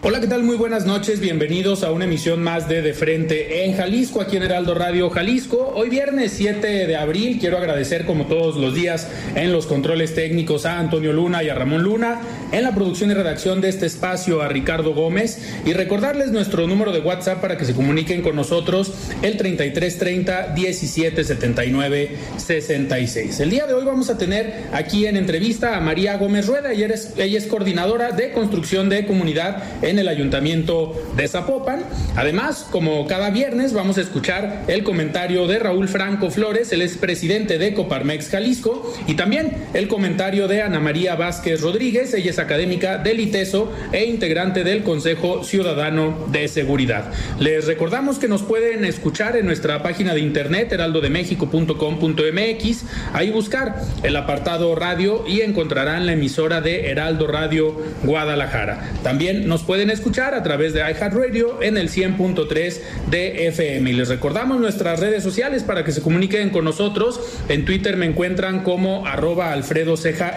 Hola, ¿qué tal? Muy buenas noches. Bienvenidos a una emisión más de De Frente en Jalisco, aquí en Heraldo Radio Jalisco. Hoy viernes 7 de abril quiero agradecer como todos los días en los controles técnicos a Antonio Luna y a Ramón Luna, en la producción y redacción de este espacio a Ricardo Gómez y recordarles nuestro número de WhatsApp para que se comuniquen con nosotros el 3330 1779 66. El día de hoy vamos a tener aquí en entrevista a María Gómez Rueda, ella es, ella es coordinadora de construcción de comunidad en el Ayuntamiento de Zapopan. Además, como cada viernes, vamos a escuchar el comentario de Raúl Franco Flores, el expresidente de Coparmex Jalisco, y también el comentario de Ana María Vázquez Rodríguez, ella es académica del ITESO e integrante del Consejo Ciudadano de Seguridad. Les recordamos que nos pueden escuchar en nuestra página de internet heraldodemexico.com.mx, ahí buscar el apartado radio y encontrarán la emisora de Heraldo Radio Guadalajara. También nos pueden pueden escuchar a través de iHeartRadio en el 100.3 de FM. Y les recordamos nuestras redes sociales para que se comuniquen con nosotros. En Twitter me encuentran como arroba Alfredo Ceja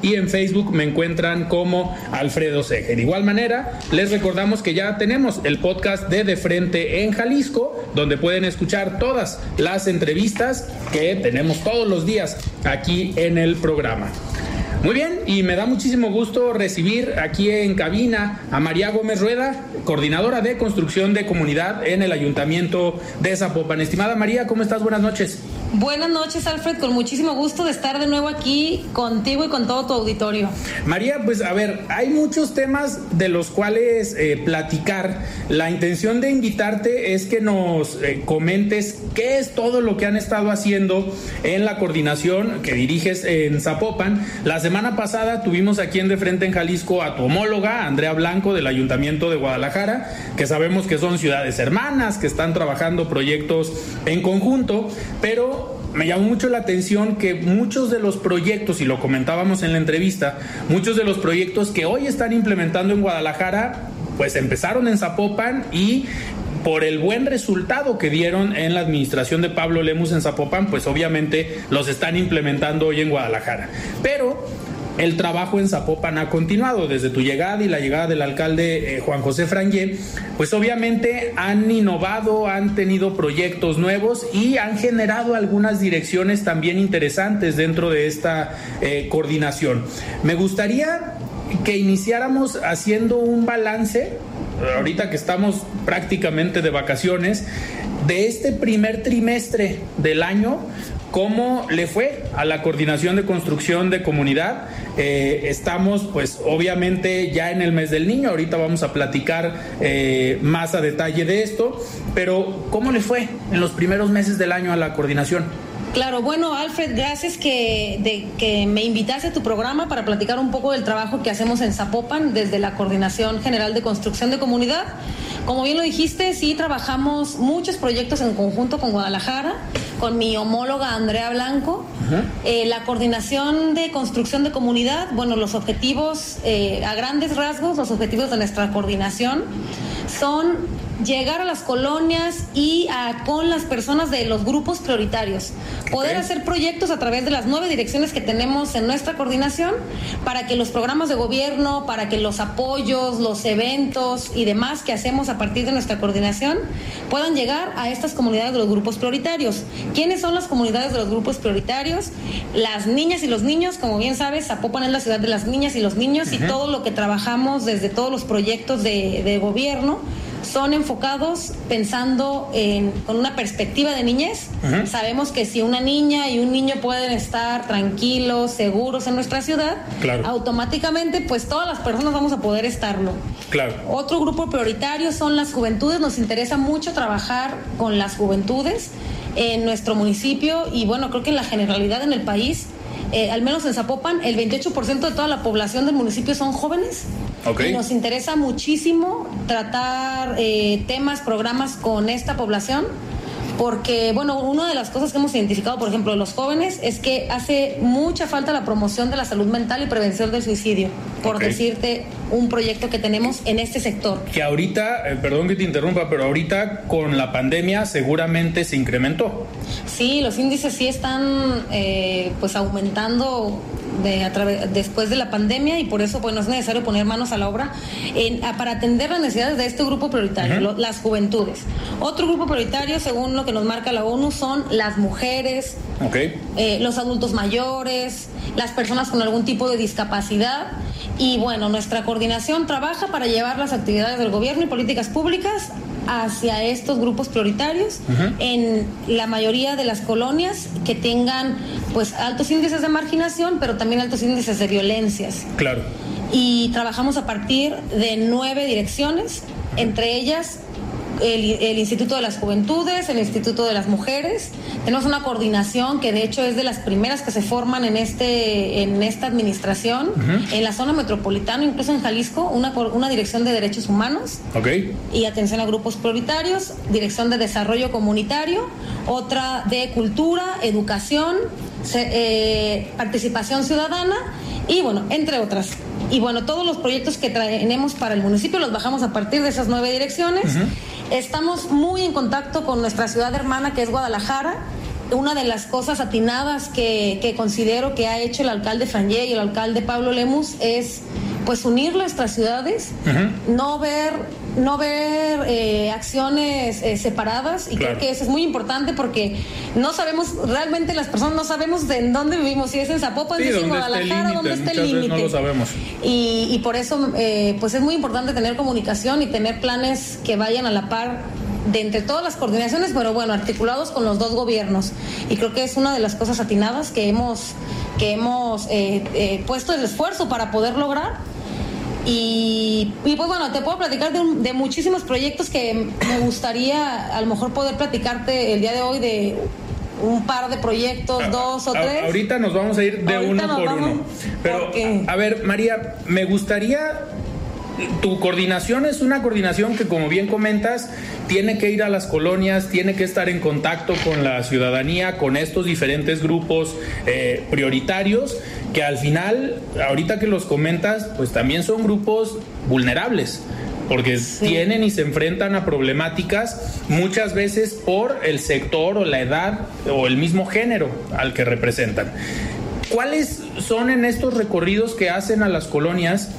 y en Facebook me encuentran como Alfredo Ceja. De igual manera, les recordamos que ya tenemos el podcast de De Frente en Jalisco, donde pueden escuchar todas las entrevistas que tenemos todos los días aquí en el programa. Muy bien, y me da muchísimo gusto recibir aquí en cabina a María Gómez Rueda, coordinadora de construcción de comunidad en el Ayuntamiento de Zapopan. Estimada María, ¿cómo estás? Buenas noches. Buenas noches, Alfred, con muchísimo gusto de estar de nuevo aquí contigo y con todo tu auditorio. María, pues a ver, hay muchos temas de los cuales eh, platicar. La intención de invitarte es que nos eh, comentes qué es todo lo que han estado haciendo en la coordinación que diriges en Zapopan. La semana pasada tuvimos aquí en De Frente en Jalisco a tu homóloga, Andrea Blanco, del Ayuntamiento de Guadalajara, que sabemos que son ciudades hermanas, que están trabajando proyectos en conjunto, pero me llamó mucho la atención que muchos de los proyectos, y lo comentábamos en la entrevista, muchos de los proyectos que hoy están implementando en Guadalajara, pues empezaron en Zapopan y por el buen resultado que dieron en la administración de Pablo Lemus en Zapopan, pues obviamente los están implementando hoy en Guadalajara. Pero el trabajo en Zapopan ha continuado desde tu llegada y la llegada del alcalde eh, Juan José Frangé, pues obviamente han innovado, han tenido proyectos nuevos y han generado algunas direcciones también interesantes dentro de esta eh, coordinación. Me gustaría que iniciáramos haciendo un balance, ahorita que estamos prácticamente de vacaciones, de este primer trimestre del año, cómo le fue a la coordinación de construcción de comunidad. Eh, estamos pues obviamente ya en el mes del niño, ahorita vamos a platicar eh, más a detalle de esto, pero ¿cómo le fue en los primeros meses del año a la coordinación? Claro, bueno, Alfred, gracias que, de, que me invitaste a tu programa para platicar un poco del trabajo que hacemos en Zapopan desde la Coordinación General de Construcción de Comunidad. Como bien lo dijiste, sí trabajamos muchos proyectos en conjunto con Guadalajara, con mi homóloga Andrea Blanco. Eh, la coordinación de construcción de comunidad, bueno, los objetivos, eh, a grandes rasgos, los objetivos de nuestra coordinación son llegar a las colonias y a, con las personas de los grupos prioritarios. Poder hacer proyectos a través de las nueve direcciones que tenemos en nuestra coordinación para que los programas de gobierno, para que los apoyos, los eventos y demás que hacemos a partir de nuestra coordinación puedan llegar a estas comunidades de los grupos prioritarios. ¿Quiénes son las comunidades de los grupos prioritarios? Las niñas y los niños, como bien sabes, Zapopan es la ciudad de las niñas y los niños y todo lo que trabajamos desde todos los proyectos de, de gobierno son enfocados pensando en, con una perspectiva de niñez. Sabemos que si una niña y un niño pueden estar tranquilos, seguros en nuestra ciudad, automáticamente pues todas las personas vamos a poder estarlo. Claro. Otro grupo prioritario son las juventudes. Nos interesa mucho trabajar con las juventudes en nuestro municipio y bueno, creo que en la generalidad en el país eh, al menos en Zapopan, el 28% de toda la población del municipio son jóvenes. Y nos interesa muchísimo tratar eh, temas, programas con esta población porque, bueno, una de las cosas que hemos identificado, por ejemplo, de los jóvenes es que hace mucha falta la promoción de la salud mental y prevención del suicidio, por decirte un proyecto que tenemos en este sector. Que ahorita, eh, perdón que te interrumpa, pero ahorita con la pandemia seguramente se incrementó. Sí, los índices sí están eh, pues aumentando de, después de la pandemia y por eso bueno, es necesario poner manos a la obra en, para atender las necesidades de este grupo prioritario, las juventudes. Otro grupo prioritario, según lo que nos marca la ONU, son las mujeres, eh, los adultos mayores, las personas con algún tipo de discapacidad. Y bueno, nuestra coordinación trabaja para llevar las actividades del gobierno y políticas públicas hacia estos grupos prioritarios en la mayoría de las colonias que tengan pues altos índices de marginación, pero también altos índices de violencias. Claro. Y trabajamos a partir de nueve direcciones, entre ellas el, Instituto de las Juventudes, el Instituto de las Mujeres. Tenemos una coordinación que de hecho es de las primeras que se forman en, este, en esta administración, en la zona metropolitana, incluso en Jalisco, una, una dirección de derechos humanos y atención a grupos prioritarios, dirección de desarrollo comunitario, otra de cultura, educación, eh, participación ciudadana y bueno, entre otras. Y bueno, todos los proyectos que tenemos para el municipio los bajamos a partir de esas nueve direcciones. Estamos muy en contacto con nuestra ciudad hermana que es Guadalajara. Una de las cosas atinadas que, considero que ha hecho el alcalde Frangé y el alcalde Pablo Lemus es pues unir nuestras ciudades, no ver no ver eh, acciones eh, separadas y creo que eso es muy importante porque no sabemos, realmente las personas no sabemos de en dónde vivimos, si es en Zapopan, si es en Guadalajara, dónde está el límite. No lo sabemos. Y, y por eso eh, pues es muy importante tener comunicación y tener planes que vayan a la par de entre todas las coordinaciones, pero bueno, articulados con los dos gobiernos. Y creo que es una de las cosas atinadas que hemos, que hemos puesto el esfuerzo para poder lograr y, pues bueno, te puedo platicar de, muchísimos proyectos que me gustaría a lo mejor poder platicarte el día de hoy de un par de proyectos, dos o tres. Ahorita nos vamos a ir de uno por uno. Pero, a ver, María, me gustaría tu coordinación es una coordinación que, como bien comentas, tiene que ir a las colonias, tiene que estar en contacto con la ciudadanía, con estos diferentes grupos eh, prioritarios, que al final, ahorita que los comentas, pues también son grupos vulnerables porque tienen y se enfrentan a problemáticas muchas veces por el sector o la edad o el mismo género al que representan. ¿Cuáles son en estos recorridos que hacen a las colonias?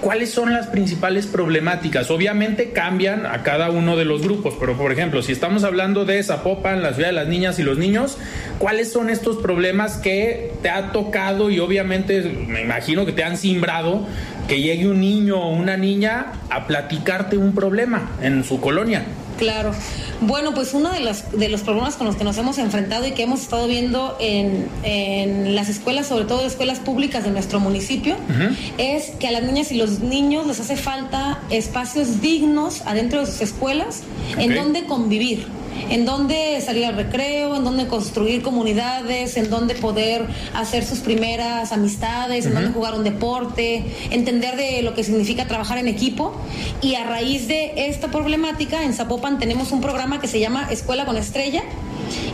¿Cuáles son las principales problemáticas? Obviamente cambian a cada uno de los grupos, pero por ejemplo, si estamos hablando de Zapopan, la ciudad de las niñas y los niños, ¿cuáles son estos problemas que te ha tocado y obviamente me imagino que te han simbrado que llegue un niño o una niña a platicarte un problema en su colonia? Claro. Bueno, pues uno de los, de los problemas con los que nos hemos enfrentado y que hemos estado viendo en, en las escuelas, sobre todo escuelas públicas de nuestro municipio, es que a las niñas y los niños les hace falta espacios dignos adentro de sus escuelas en donde convivir en dónde salir al recreo, en dónde construir comunidades, en dónde poder hacer sus primeras amistades, en dónde jugar un deporte, entender de lo que significa trabajar en equipo. Y a raíz de esta problemática, en Zapopan tenemos un programa que se llama Escuela con Estrella,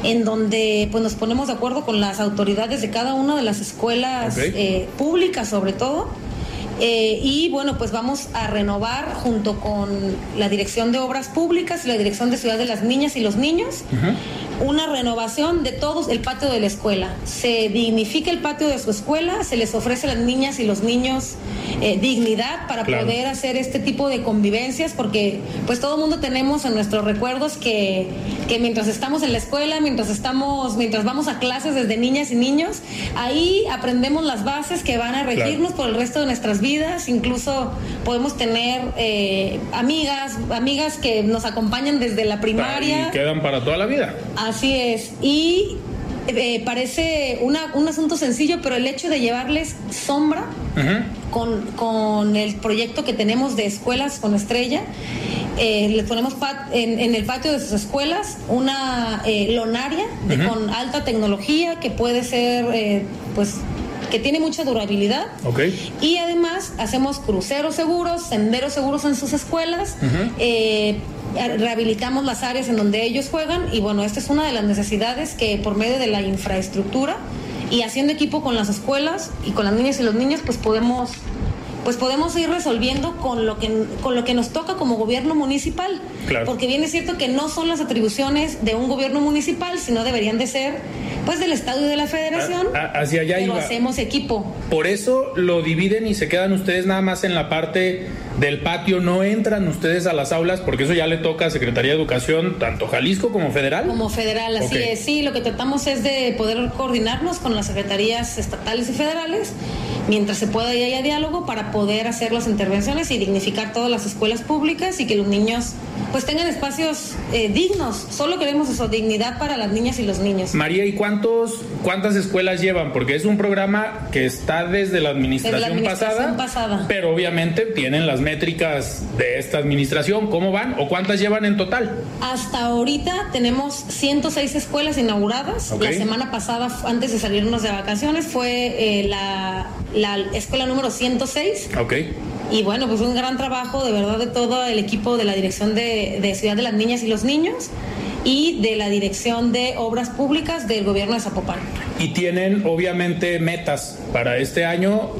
en donde pues nos ponemos de acuerdo con las autoridades de cada una de las escuelas eh, públicas sobre todo Eh, y bueno, pues vamos a renovar junto con la Dirección de Obras Públicas y la Dirección de Ciudad de las Niñas y los Niños una renovación de todo el patio de la escuela. Se dignifica el patio de su escuela, se les ofrece a las niñas y los niños eh, dignidad para poder hacer este tipo de convivencias, porque pues todo el mundo tenemos en nuestros recuerdos que, que mientras estamos en la escuela, mientras estamos, mientras vamos a clases desde niñas y niños, ahí aprendemos las bases que van a regirnos por el resto de nuestras vidas, incluso podemos tener eh, amigas, amigas que nos acompañan desde la primaria. Y quedan para toda la vida. Así es. Y eh, parece un asunto sencillo, pero el hecho de llevarles sombra con, el proyecto que tenemos de escuelas con estrella, eh, les ponemos en, el patio de sus escuelas una eh, lonaria con alta tecnología que puede ser, pues, que tiene mucha durabilidad. Y además hacemos cruceros seguros, senderos seguros en sus escuelas rehabilitamos las áreas en donde ellos juegan y bueno, esta es una de las necesidades que por medio de la infraestructura y haciendo equipo con las escuelas y con las niñas y los niños pues podemos pues podemos ir resolviendo con lo que con lo que nos toca como gobierno municipal. Porque bien es cierto que no son las atribuciones de un gobierno municipal, sino deberían de ser pues del Estado y de la Federación. hacia allá pero hacemos equipo. Por eso lo dividen y se quedan ustedes nada más en la parte del patio, no entran ustedes a las aulas porque eso ya le toca a Secretaría de Educación, tanto Jalisco como federal. Como federal, así es. Sí, lo que tratamos es de poder coordinarnos con las secretarías estatales y federales mientras se pueda y haya diálogo para poder hacer las intervenciones y dignificar todas las escuelas públicas y que los niños pues tengan espacios eh, dignos. Solo queremos eso, dignidad para las niñas y los niños. María, ¿y cuántos, cuántas escuelas llevan? Porque es un programa que está desde la administración, pasada, pero obviamente tienen las métricas de esta administración. ¿Cómo van o cuántas llevan en total? Hasta ahorita tenemos 106 escuelas inauguradas. La semana pasada, antes de salirnos de vacaciones, fue eh, la, la escuela número 106. Ok. Y bueno, pues un gran trabajo de verdad de todo el equipo de la Dirección de, de Ciudad de las Niñas y los Niños y de la Dirección de Obras Públicas del Gobierno de Zapopan. Y tienen obviamente metas para este año.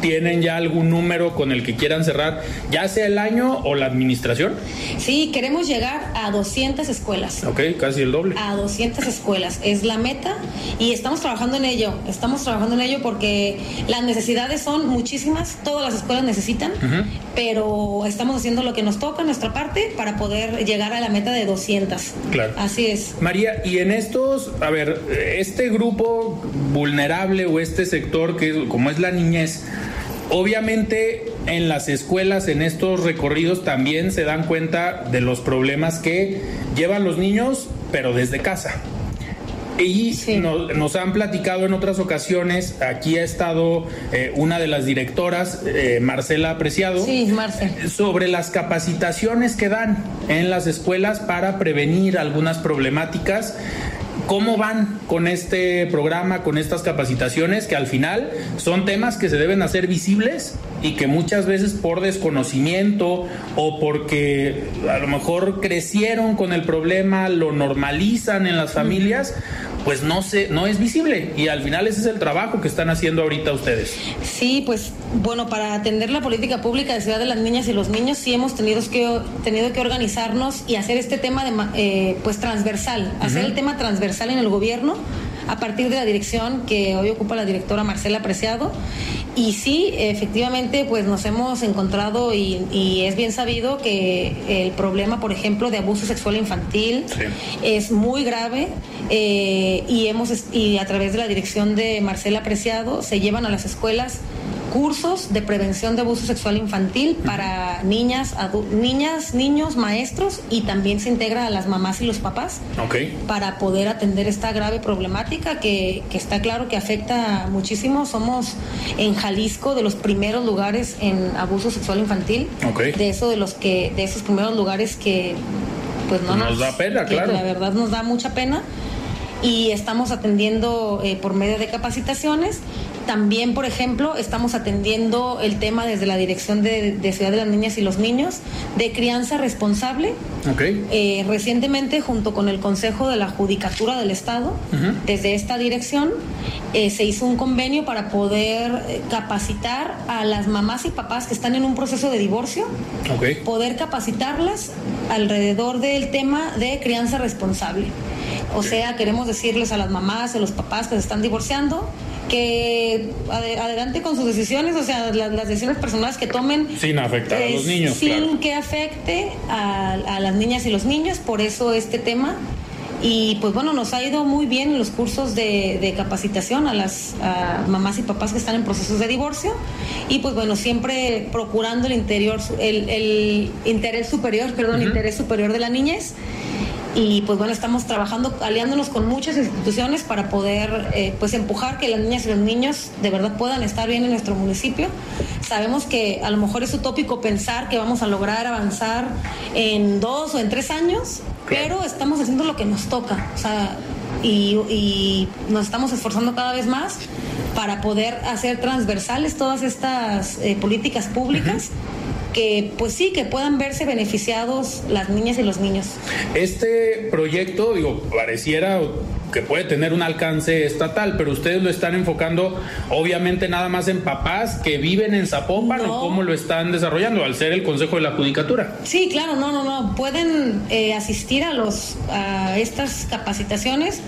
¿Tienen ya algún número con el que quieran cerrar, ya sea el año o la administración? Sí, queremos llegar a 200 escuelas. Ok, casi el doble. A 200 escuelas, es la meta y estamos trabajando en ello. Estamos trabajando en ello porque las necesidades son muchísimas, todas las escuelas necesitan, pero estamos haciendo lo que nos toca, nuestra parte, para poder llegar a la meta de 200. Claro. Así es. María, y en estos, a ver, este grupo vulnerable o este sector que como es la niñez, obviamente en las escuelas, en estos recorridos también se dan cuenta de los problemas que llevan los niños, pero desde casa. Y nos, han platicado en otras ocasiones, aquí ha estado eh, una de las directoras, eh, Marcela Apreciado, sobre las capacitaciones que dan en las escuelas para prevenir algunas problemáticas ¿Cómo van con este programa, con estas capacitaciones que al final son temas que se deben hacer visibles y que muchas veces por desconocimiento o porque a lo mejor crecieron con el problema, lo normalizan en las familias, pues no se, no es visible y al final ese es el trabajo que están haciendo ahorita ustedes. Sí, pues bueno, para atender la política pública de Ciudad de las Niñas y los Niños sí hemos tenido que, tenido que organizarnos y hacer este tema de, eh, pues transversal, hacer el tema transversal en el gobierno a partir de la dirección que hoy ocupa la directora Marcela Preciado. Y sí, efectivamente, pues nos hemos encontrado y, es bien sabido que el problema, por ejemplo, de abuso sexual infantil es muy grave eh, y hemos y a través de la dirección de Marcela Preciado se llevan a las escuelas cursos de prevención de abuso sexual infantil para niñas, niñas, niños, maestros y también se integra a las mamás y los papás para poder atender esta grave problemática que, está claro que afecta muchísimo. Somos en Jalisco de los primeros lugares en abuso sexual infantil, de eso de los que de esos primeros lugares que pues no nos, da pena, claro. La verdad nos da mucha pena y estamos atendiendo eh, por medio de capacitaciones. También, por ejemplo, estamos atendiendo el tema desde la Dirección de, Ciudad de las Niñas y los Niños de crianza responsable. Eh, recientemente, junto con el Consejo de la Judicatura del Estado, desde esta dirección, eh, se hizo un convenio para poder capacitar a las mamás y papás que están en un proceso de divorcio, poder capacitarlas alrededor del tema de crianza responsable. O sea, queremos decirles a las mamás, a los papás que se están divorciando, que adelante con sus decisiones, o sea, las, decisiones personales que tomen. Sin afectar a los niños. Sin que afecte a, las niñas y los niños, por eso este tema. Y pues bueno, nos ha ido muy bien en los cursos de, capacitación a las mamás y papás que están en procesos de divorcio. Y pues bueno, siempre procurando el interior, el, interés superior, perdón, interés superior de la niñez y pues bueno, estamos trabajando, aliándonos con muchas instituciones para poder eh, pues empujar que las niñas y los niños de verdad puedan estar bien en nuestro municipio. Sabemos que a lo mejor es utópico pensar que vamos a lograr avanzar en dos o en tres años, pero estamos haciendo lo que nos toca, o sea, y, nos estamos esforzando cada vez más para poder hacer transversales todas estas eh, políticas públicas que pues sí, que puedan verse beneficiados las niñas y los niños. Este proyecto, digo, pareciera que puede tener un alcance estatal, pero ustedes lo están enfocando obviamente nada más en papás que viven en Zapopan o cómo lo están desarrollando al ser el Consejo de la Judicatura. Sí, claro, no, no, no, pueden eh, asistir a los a estas capacitaciones.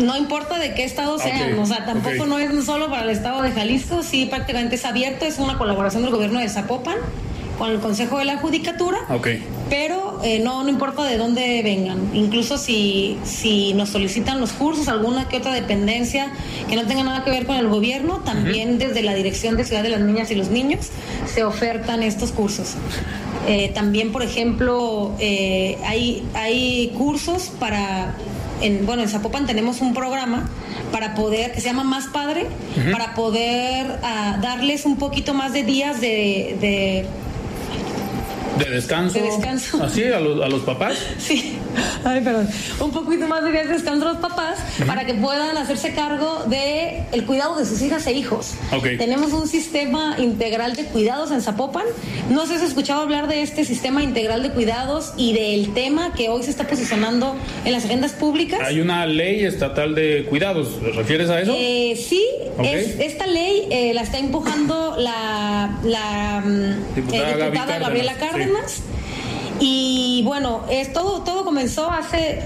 No importa de qué estado sean, o sea, tampoco no es solo para el estado de Jalisco, sí prácticamente es abierto, es una colaboración del gobierno de Zapopan con el Consejo de la Judicatura. Pero eh, no, no importa de dónde vengan. Incluso si, si nos solicitan los cursos, alguna que otra dependencia que no tenga nada que ver con el gobierno, también desde la Dirección de Ciudad de las Niñas y los Niños se ofertan estos cursos. Eh, también, por ejemplo, eh, hay, hay cursos para, en, bueno, en Zapopan tenemos un programa para poder, que se llama Más Padre, para poder ah, darles un poquito más de días de de descanso. De descanso. Así, a los, a los papás. Sí. Ay, perdón. Un poquito más de descanso a los papás para que puedan hacerse cargo de el cuidado de sus hijas e hijos. Okay. Tenemos un sistema integral de cuidados en Zapopan. No sé si has escuchado hablar de este sistema integral de cuidados y del tema que hoy se está posicionando en las agendas públicas. Hay una ley estatal de cuidados. ¿Te refieres a eso? Eh, sí. Es, esta ley eh, la está empujando la, la mm, diputada, eh, Gabriela Cárdenas. Y bueno, es, todo, todo comenzó hace.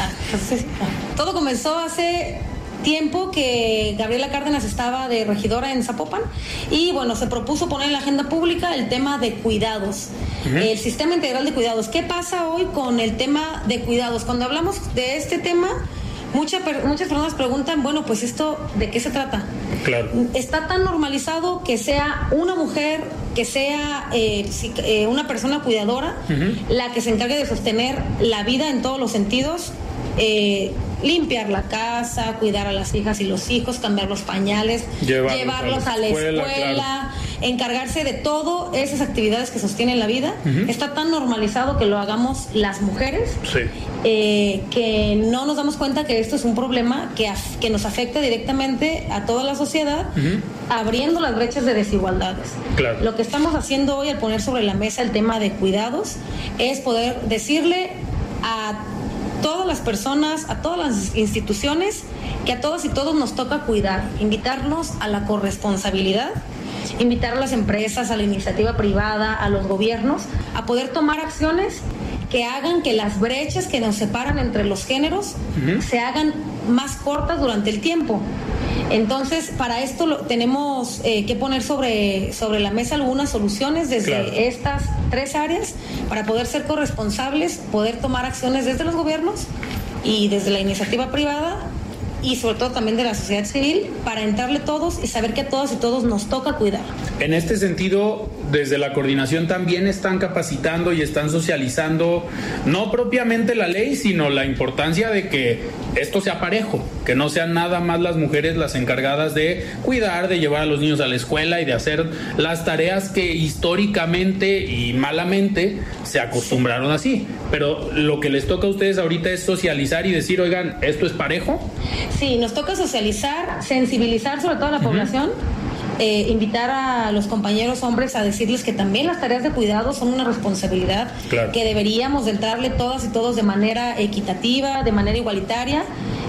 Ah, todo comenzó hace tiempo que Gabriela Cárdenas estaba de regidora en Zapopan y bueno, se propuso poner en la agenda pública el tema de cuidados, el sistema integral de cuidados. ¿Qué pasa hoy con el tema de cuidados? Cuando hablamos de este tema, muchas muchas personas preguntan, bueno, pues esto, ¿de qué se trata? Claro. Está tan normalizado que sea una mujer, que sea eh, eh, una persona cuidadora, la que se encargue de sostener la vida en todos los sentidos. Eh, limpiar la casa, cuidar a las hijas y los hijos, cambiar los pañales, llevarlos, a la escuela, encargarse de todas esas actividades que sostienen la vida. Está tan normalizado que lo hagamos las mujeres eh, que no nos damos cuenta que esto es un problema que, que nos afecta directamente a toda la sociedad, abriendo las brechas de desigualdades. Lo que estamos haciendo hoy al poner sobre la mesa el tema de cuidados es poder decirle a todas las personas, a todas las instituciones, que a todos y todos nos toca cuidar, invitarnos a la corresponsabilidad, invitar a las empresas, a la iniciativa privada, a los gobiernos, a poder tomar acciones que hagan que las brechas que nos separan entre los géneros se hagan más cortas durante el tiempo. Entonces, para esto tenemos eh, que poner sobre, sobre la mesa algunas soluciones desde estas tres áreas para poder ser corresponsables, poder tomar acciones desde los gobiernos y desde la iniciativa privada y sobre todo también de la sociedad civil para entrarle todos y saber que a todos y todos nos toca cuidar. En este sentido, desde la coordinación también están capacitando y están socializando no propiamente la ley, sino la importancia de que esto sea parejo, que no sean nada más las mujeres las encargadas de cuidar, de llevar a los niños a la escuela y de hacer las tareas que históricamente y malamente se acostumbraron así. Pero lo que les toca a ustedes ahorita es socializar y decir, oigan, ¿esto es parejo? Sí, nos toca socializar, sensibilizar sobre toda la población eh, invitar a los compañeros hombres a decirles que también las tareas de cuidado son una responsabilidad que deberíamos entrarle todas y todos de manera equitativa, de manera igualitaria.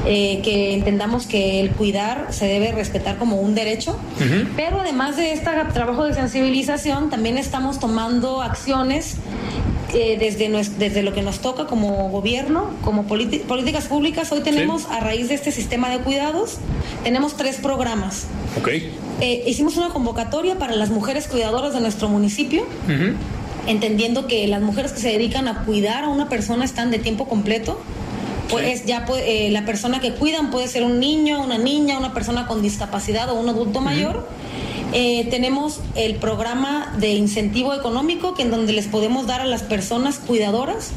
Eh, que entendamos que el cuidar se debe respetar como un derecho, pero además de este trabajo de sensibilización, también estamos tomando acciones eh, desde, desde lo que nos toca como gobierno, como políticas públicas, hoy tenemos, a raíz de este sistema de cuidados, tenemos tres programas. Okay. Eh, hicimos una convocatoria para las mujeres cuidadoras de nuestro municipio. entendiendo que las mujeres que se dedican a cuidar a una persona están de tiempo completo, pues ya puede, eh, la persona que cuidan puede ser un niño, una niña, una persona con discapacidad o un adulto mayor eh, tenemos el programa de incentivo económico, que en donde les podemos dar a las personas cuidadoras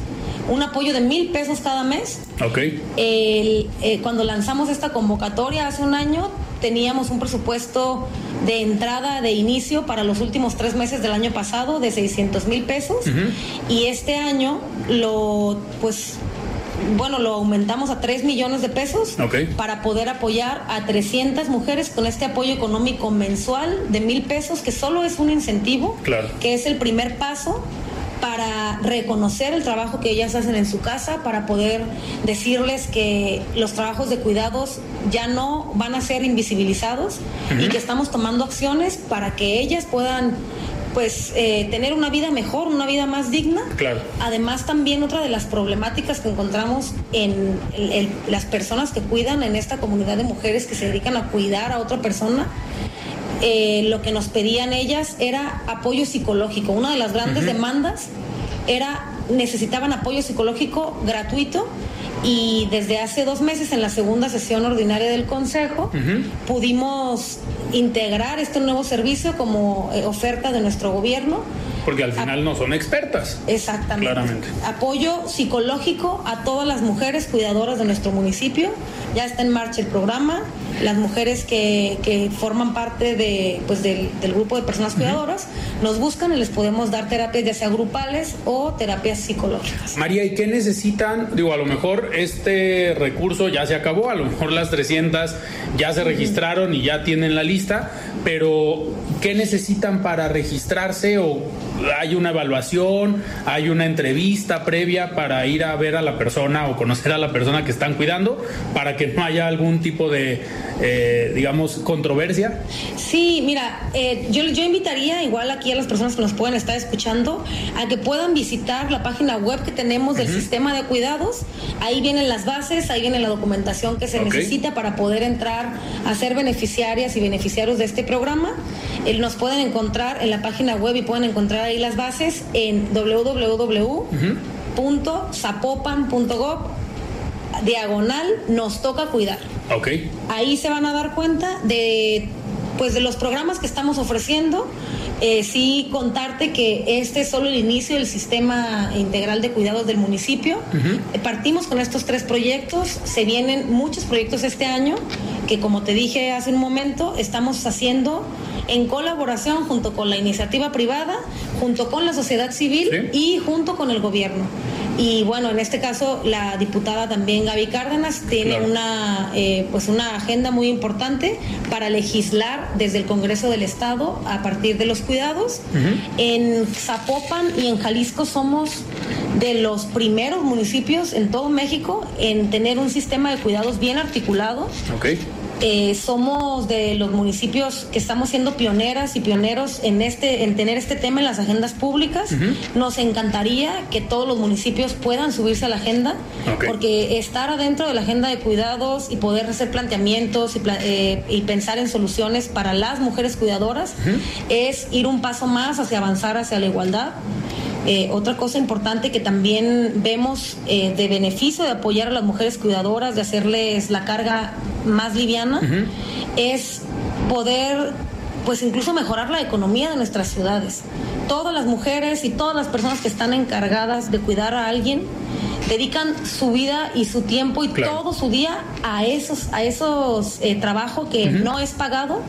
un apoyo de mil pesos cada mes. Ok. Eh, cuando lanzamos esta convocatoria hace un año, teníamos un presupuesto de entrada de inicio para los últimos tres meses del año pasado de 600 mil pesos. Y este año lo pues bueno, lo aumentamos a 3 millones de pesos para poder apoyar a 300 mujeres con este apoyo económico mensual de mil pesos, que solo es un incentivo, que es el primer paso para reconocer el trabajo que ellas hacen en su casa, para poder decirles que los trabajos de cuidados ya no van a ser invisibilizados y que estamos tomando acciones para que ellas puedan pues eh, tener una vida mejor, una vida más digna. Claro. Además también otra de las problemáticas que encontramos en las personas que cuidan en esta comunidad de mujeres que se dedican a cuidar a otra persona, eh, lo que nos pedían ellas era apoyo psicológico. Una de las grandes demandas era necesitaban apoyo psicológico gratuito y desde hace dos meses en la segunda sesión ordinaria del Consejo pudimos integrar este nuevo servicio como eh, oferta de nuestro gobierno. Porque al final no son expertas. Exactamente. Claramente. Apoyo psicológico a todas las mujeres cuidadoras de nuestro municipio. Ya está en marcha el programa las mujeres que, que forman parte de, pues del, grupo de personas cuidadoras nos buscan y les podemos dar terapias ya sea grupales o terapias psicológicas. María, ¿y qué necesitan? Digo, a lo mejor este recurso ya se acabó, a lo mejor las 300 ya se registraron y ya tienen la lista, pero ¿qué necesitan para registrarse o hay una evaluación, hay una entrevista previa para ir a ver a la persona o conocer a la persona que están cuidando para que no haya algún tipo de eh, digamos, controversia? Sí, mira, eh, yo, yo invitaría igual aquí a las personas que nos pueden estar escuchando a que puedan visitar la página web que tenemos del sistema de cuidados. Ahí vienen las bases, ahí viene la documentación que se necesita para poder entrar a ser beneficiarias y beneficiarios de este programa. Eh, nos pueden encontrar en la página web y pueden encontrar ahí las bases en www.zapopan.gov diagonal nos toca cuidar. Okay. Ahí se van a dar cuenta de pues de los programas que estamos ofreciendo. Eh, sí contarte que este es solo el inicio del sistema integral de cuidados del municipio. Eh, partimos con estos tres proyectos, se vienen muchos proyectos este año que como te dije hace un momento, estamos haciendo en colaboración junto con la iniciativa privada, junto con la sociedad civil y junto con el gobierno. Y bueno, en este caso la diputada también Gaby Cárdenas tiene una, eh, pues una agenda muy importante para legislar desde el Congreso del Estado a partir de los cuidados. En Zapopan y en Jalisco somos de los primeros municipios en todo México en tener un sistema de cuidados bien articulado. Okay. Eh, somos de los municipios que estamos siendo pioneras y pioneros en este en tener este tema en las agendas públicas. Nos encantaría que todos los municipios puedan subirse a la agenda, porque estar adentro de la agenda de cuidados y poder hacer planteamientos y, eh, pensar en soluciones para las mujeres cuidadoras es ir un paso más hacia avanzar hacia la igualdad. Eh, otra cosa importante que también vemos eh, de beneficio de apoyar a las mujeres cuidadoras, de hacerles la carga más liviana, es poder pues incluso mejorar la economía de nuestras ciudades. Todas las mujeres y todas las personas que están encargadas de cuidar a alguien dedican su vida y su tiempo y todo su día a esos, a esos eh, trabajos que no es pagado.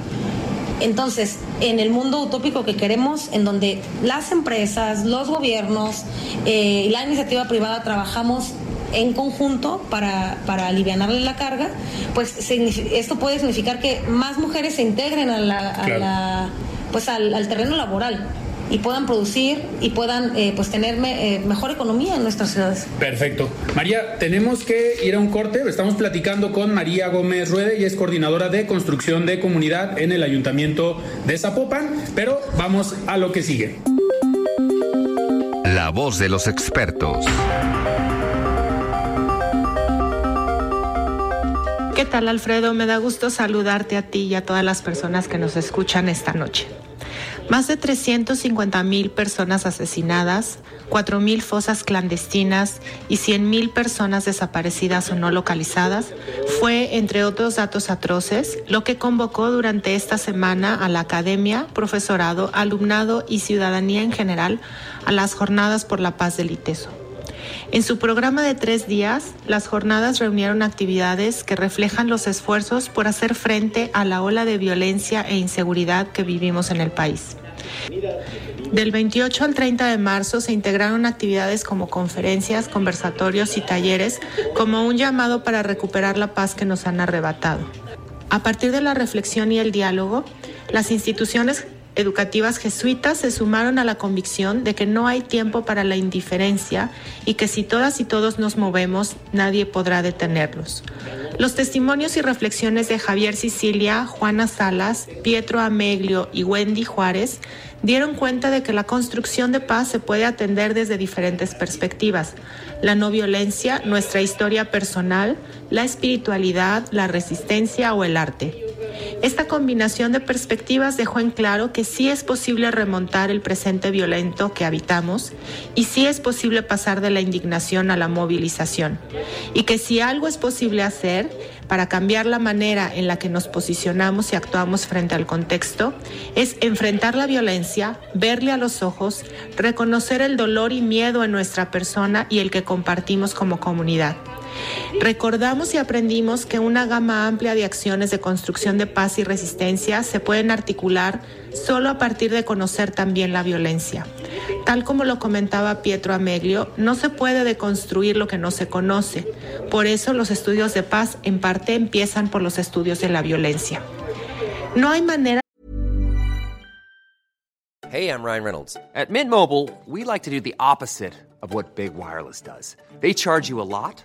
Entonces, en el mundo utópico que queremos, en donde las empresas, los gobiernos eh, y la iniciativa privada trabajamos en conjunto para, para aliviarle la carga, pues esto puede significar que más mujeres se integren a la, pues al terreno laboral y puedan producir y puedan eh, pues tener eh, mejor economía en nuestras ciudades. Perfecto. María, tenemos que ir a un corte. Estamos platicando con María Gómez Ruede y es coordinadora de construcción de comunidad en el Ayuntamiento de Zapopan, pero vamos a lo que sigue. La voz de los expertos. ¿Qué tal, Alfredo? Me da gusto saludarte a ti y a todas las personas que nos escuchan esta noche. Más de 350 mil personas asesinadas, 4 mil fosas clandestinas y 100 mil personas desaparecidas o no localizadas fue, entre otros datos atroces, lo que convocó durante esta semana a la academia, profesorado, alumnado y ciudadanía en general a las Jornadas por la Paz del ITESO. En su programa de tres días, las jornadas reunieron actividades que reflejan los esfuerzos por hacer frente a la ola de violencia e inseguridad que vivimos en el país. Del 28 al 30 de marzo se integraron actividades como conferencias, conversatorios y talleres como un llamado para recuperar la paz que nos han arrebatado. A partir de la reflexión y el diálogo, las instituciones educativas jesuitas se sumaron a la convicción de que no hay tiempo para la indiferencia y que si todas y todos nos movemos, nadie podrá detenerlos. Los testimonios y reflexiones de Javier Sicilia, Juana Salas, Pietro Ameglio y Wendy Juárez dieron cuenta de que la construcción de paz se puede atender desde diferentes perspectivas. La no violencia, nuestra historia personal, la espiritualidad, la resistencia o el arte. Esta combinación de perspectivas dejó en claro que sí es posible remontar el presente violento que habitamos y sí es posible pasar de la indignación a la movilización. Y que si algo es posible hacer para cambiar la manera en la que nos posicionamos y actuamos frente al contexto, es enfrentar la violencia, verle a los ojos, reconocer el dolor y miedo en nuestra persona y el que compartimos como comunidad. Recordamos y aprendimos que una gama amplia de acciones de construcción de paz y resistencia se pueden articular solo a partir de conocer también la violencia. Tal como lo comentaba Pietro Ameglio, no se puede deconstruir lo que no se conoce. Por eso los estudios de paz en parte empiezan por los estudios de la violencia. No hay manera Hey, I'm Ryan Reynolds. At Mint Mobile, we like to do the opposite of what Big Wireless does. They charge you a lot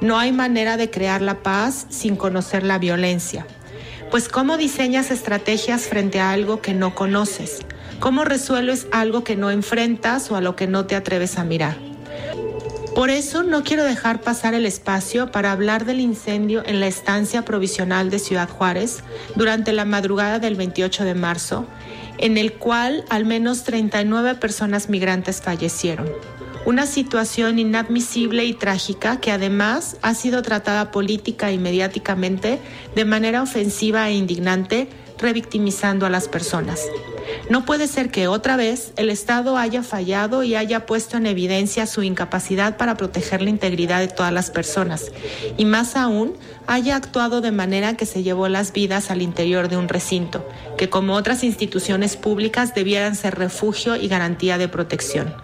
No hay manera de crear la paz sin conocer la violencia. Pues ¿cómo diseñas estrategias frente a algo que no conoces? ¿Cómo resuelves algo que no enfrentas o a lo que no te atreves a mirar? Por eso no quiero dejar pasar el espacio para hablar del incendio en la estancia provisional de Ciudad Juárez durante la madrugada del 28 de marzo, en el cual al menos 39 personas migrantes fallecieron una situación inadmisible y trágica que además ha sido tratada política y mediáticamente de manera ofensiva e indignante, revictimizando a las personas. No puede ser que otra vez el Estado haya fallado y haya puesto en evidencia su incapacidad para proteger la integridad de todas las personas y más aún haya actuado de manera que se llevó las vidas al interior de un recinto, que como otras instituciones públicas debieran ser refugio y garantía de protección.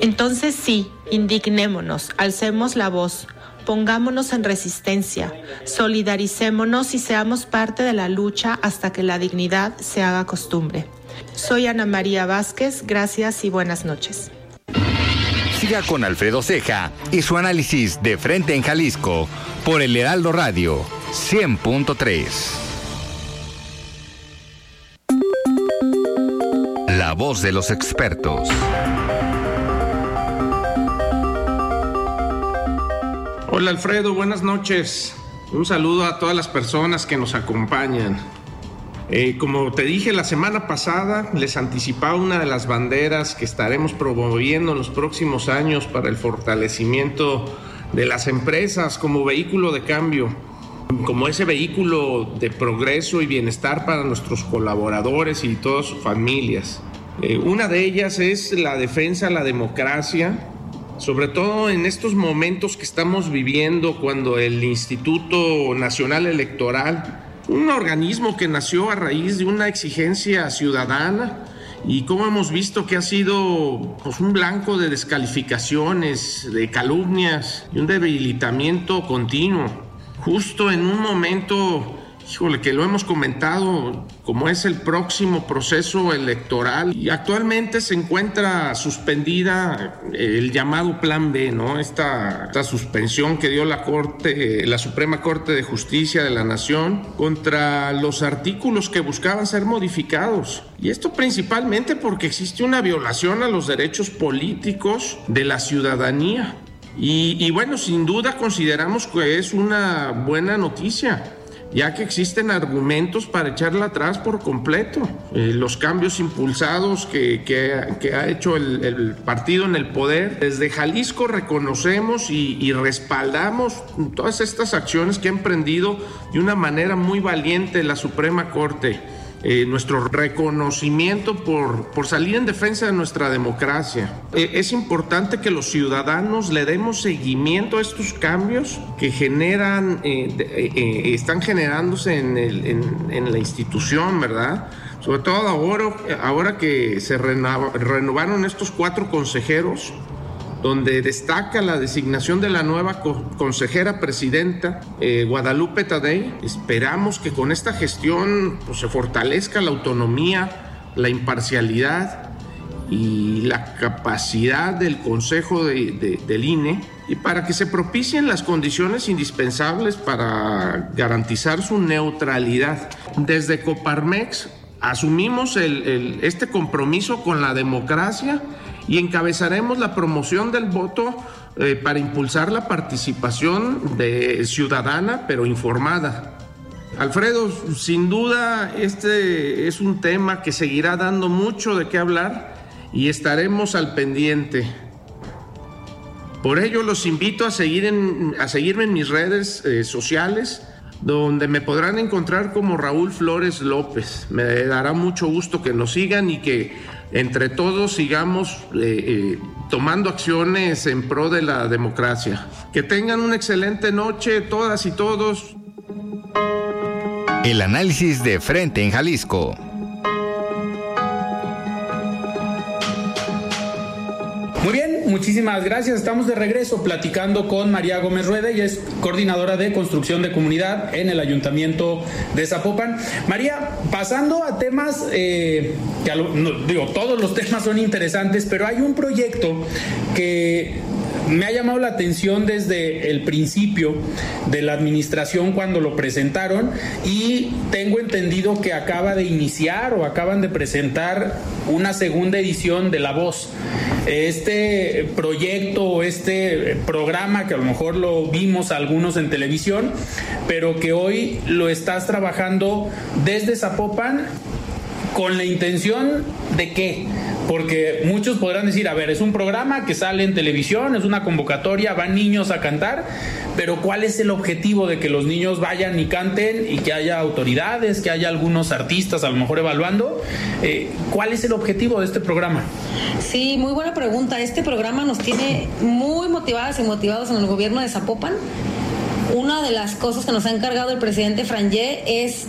Entonces sí, indignémonos, alcemos la voz, pongámonos en resistencia, solidaricémonos y seamos parte de la lucha hasta que la dignidad se haga costumbre. Soy Ana María Vázquez, gracias y buenas noches. Siga con Alfredo Ceja y su análisis de frente en Jalisco por el Heraldo Radio 100.3. La voz de los expertos. Hola Alfredo, buenas noches. Un saludo a todas las personas que nos acompañan. Eh, como te dije la semana pasada, les anticipaba una de las banderas que estaremos promoviendo en los próximos años para el fortalecimiento de las empresas como vehículo de cambio, como ese vehículo de progreso y bienestar para nuestros colaboradores y todas sus familias. Eh, una de ellas es la defensa a la democracia sobre todo en estos momentos que estamos viviendo cuando el Instituto Nacional Electoral, un organismo que nació a raíz de una exigencia ciudadana, y como hemos visto que ha sido pues, un blanco de descalificaciones, de calumnias y un debilitamiento continuo, justo en un momento híjole, que lo hemos comentado, como es el próximo proceso electoral, y actualmente se encuentra suspendida el llamado Plan B, ¿no? Esta, esta suspensión que dio la Corte, la Suprema Corte de Justicia de la Nación contra los artículos que buscaban ser modificados. Y esto principalmente porque existe una violación a los derechos políticos de la ciudadanía. Y, y bueno, sin duda consideramos que es una buena noticia ya que existen argumentos para echarla atrás por completo. Eh, los cambios impulsados que, que, ha hecho el, partido en el poder, desde Jalisco reconocemos y, y respaldamos todas estas acciones que ha emprendido de una manera muy valiente la Suprema Corte. Eh, nuestro reconocimiento por, por, salir en defensa de nuestra democracia. Eh, es importante que los ciudadanos le demos seguimiento a estos cambios que generan, eh, están generándose en, el, en, la institución, ¿verdad? Sobre todo ahora, ahora que se renovaron estos cuatro consejeros donde destaca la designación de la nueva consejera presidenta eh, Guadalupe Tadei. Esperamos que con esta gestión pues, se fortalezca la autonomía, la imparcialidad y la capacidad del Consejo del INE y para que se propicien las condiciones indispensables para garantizar su neutralidad. Desde Coparmex asumimos este compromiso con la democracia y encabezaremos la promoción del voto eh, para impulsar la participación de ciudadana pero informada. Alfredo, sin duda este es un tema que seguirá dando mucho de qué hablar y estaremos al pendiente. Por ello los invito a, seguir a seguirme en mis redes eh, sociales donde me podrán encontrar como Raúl Flores López. Me dará mucho gusto que nos sigan y que entre todos sigamos eh, eh, tomando acciones en pro de la democracia. Que tengan una excelente noche todas y todos. El análisis de frente en Jalisco. Muchísimas gracias. Estamos de regreso platicando con María Gómez Rueda, y es coordinadora de construcción de comunidad en el Ayuntamiento de Zapopan. María, pasando a temas, eh, que digo, todos los temas son interesantes, pero hay un proyecto que me ha llamado la atención desde el principio de la administración cuando lo presentaron y tengo entendido que acaba de iniciar o acaban de presentar una segunda edición de La Voz. Este proyecto o este programa que a lo mejor lo vimos algunos en televisión, pero que hoy lo estás trabajando desde Zapopan con la intención de qué? Porque muchos podrán decir, a ver, es un programa que sale en televisión, es una convocatoria, van niños a cantar, pero ¿cuál es el objetivo de que los niños vayan y canten y que haya autoridades, que haya algunos artistas a lo mejor evaluando? Eh, ¿Cuál es el objetivo de este programa? Sí, muy buena pregunta. Este programa nos tiene muy motivadas y motivados en el gobierno de Zapopan. Una de las cosas que nos ha encargado el presidente Frangé es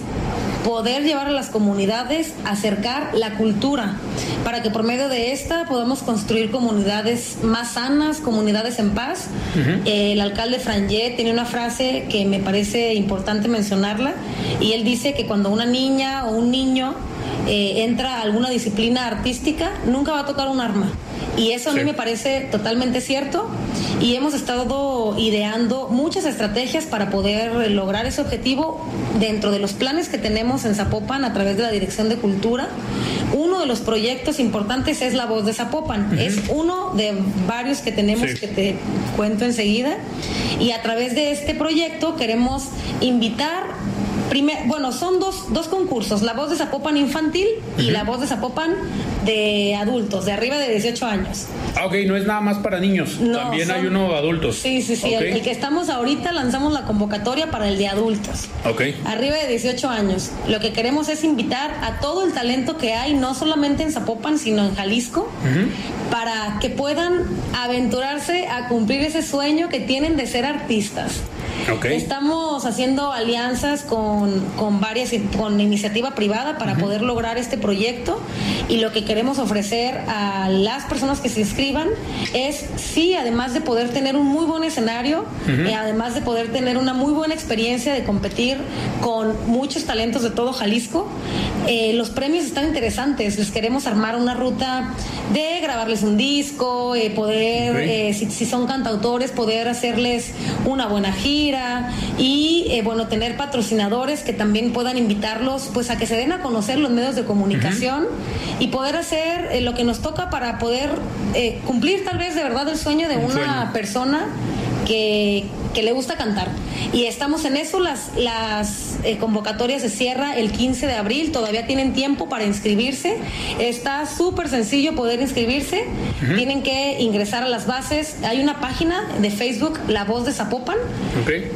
poder llevar a las comunidades, acercar la cultura, para que por medio de esta podamos construir comunidades más sanas, comunidades en paz. el alcalde Frangé tiene una frase que me parece importante mencionarla, y él dice que cuando una niña o un niño eh, entra a alguna disciplina artística, nunca va a tocar un arma. Y eso a mí me parece totalmente cierto y hemos estado ideando muchas estrategias para poder lograr ese objetivo dentro de los planes que tenemos en Zapopan a través de la Dirección de Cultura. Uno de los proyectos importantes es La Voz de Zapopan. Es uno de varios que tenemos que te cuento enseguida. Y a través de este proyecto queremos invitar bueno, son dos, dos concursos, la voz de Zapopan infantil y la voz de Zapopan de adultos, de arriba de 18 años. Ah, ok, no es nada más para niños, también hay uno de adultos. Sí, sí, sí, el, que estamos ahorita lanzamos la convocatoria para el de adultos. Ok. Arriba de 18 años. Lo que queremos es invitar a todo el talento que hay, no solamente en Zapopan, sino en Jalisco, para que puedan aventurarse a cumplir ese sueño que tienen de ser artistas. Estamos haciendo alianzas con, con varias, con iniciativa privada para poder lograr este proyecto y lo que queremos ofrecer a las personas que se inscriban es, sí, además de poder tener un muy buen escenario, y además de poder tener una muy buena experiencia de competir con muchos talentos de todo Jalisco, eh, los premios están interesantes. Les queremos armar una ruta de grabarles un disco, eh, poder, si, si son cantautores, poder hacerles una buena gira y eh, bueno, tener patrocinadores que también puedan invitarlos pues a que se den a conocer los medios de comunicación y poder hacer eh, lo que nos toca para poder eh, cumplir tal vez de verdad el sueño de una persona que, le gusta cantar. Y estamos en eso, las, las eh, convocatorias se cierra el 15 de abril, todavía tienen tiempo para inscribirse. Está súper sencillo poder inscribirse, tienen que ingresar a las bases. Hay una página de Facebook, La Voz de Zapopan.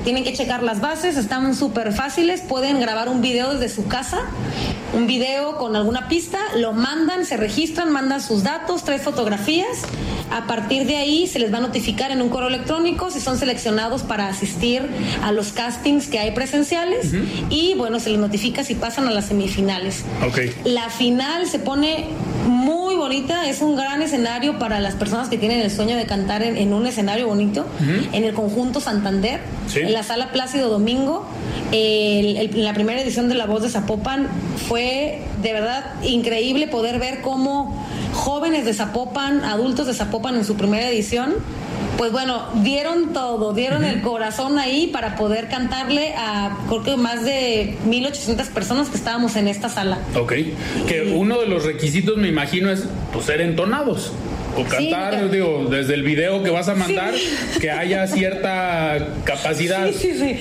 Tienen que checar las bases, están súper fáciles, pueden grabar un video desde su casa, un video con alguna pista, lo mandan, se registran, mandan sus datos, tres fotografías a partir de ahí se les va a notificar en un correo electrónico si son seleccionados para asistir a los castings que hay presenciales y bueno, se les notifica si pasan a las semifinales. Okay. La final se pone muy bonita, es un gran escenario para las personas que tienen el sueño de cantar en, un escenario bonito, en el conjunto Santander, en la sala Plácido Domingo. en la primera edición de La Voz de Zapopan fue de verdad increíble poder ver cómo jóvenes de Zapopan, adultos de Zapopan en su primera edición, pues bueno, dieron todo, dieron el corazón ahí para poder cantarle a creo que más de 1800 personas que estábamos en esta sala. Ok, que uno de los requisitos me imagino es pues, ser entonados o cantar, digo, desde el video que vas a mandar, que haya cierta capacidad. Sí, sí, sí.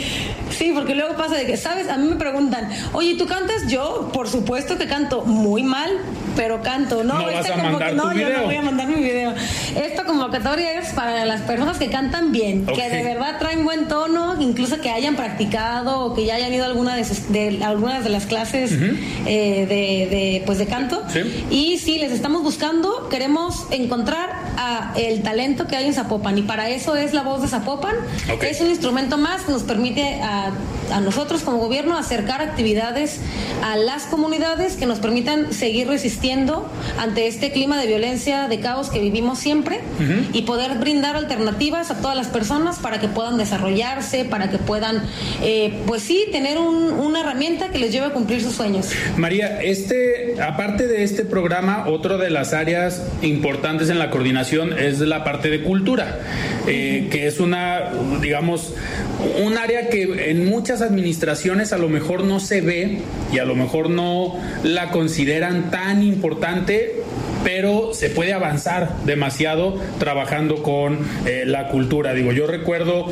Sí, porque luego pasa de que, ¿sabes? A mí me preguntan, oye, ¿tú cantas? Yo, por supuesto que canto muy mal, pero canto. No, no vas a mandar no, yo no voy a mandar mi video. Esta convocatoria es para las personas que cantan bien, que de verdad traen buen tono, incluso que hayan practicado o que ya hayan ido a alguna de, algunas de las clases eh, de, pues de canto. Y sí, les estamos buscando, queremos encontrar encontrar a el talento que hay en Zapopan y para eso es la voz de Zapopan. Es un instrumento más que nos permite a, a, nosotros como gobierno acercar actividades a las comunidades que nos permitan seguir resistiendo ante este clima de violencia, de caos que vivimos siempre y poder brindar alternativas a todas las personas para que puedan desarrollarse, para que puedan, eh, pues sí, tener una herramienta que les lleve a cumplir sus sueños. María, este, aparte de este programa, otro de las áreas importantes en la coordinación es la parte de cultura, eh, que es una, digamos, un área que en muchas administraciones a lo mejor no se ve y a lo mejor no la consideran tan importante pero se puede avanzar demasiado trabajando con eh, la cultura. Digo, yo recuerdo